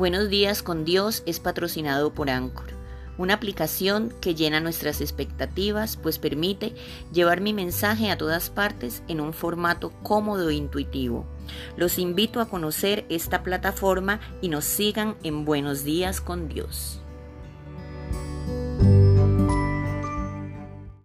Buenos días con Dios es patrocinado por Anchor, una aplicación que llena nuestras expectativas, pues permite llevar mi mensaje a todas partes en un formato cómodo e intuitivo. Los invito a conocer esta plataforma y nos sigan en Buenos días con Dios.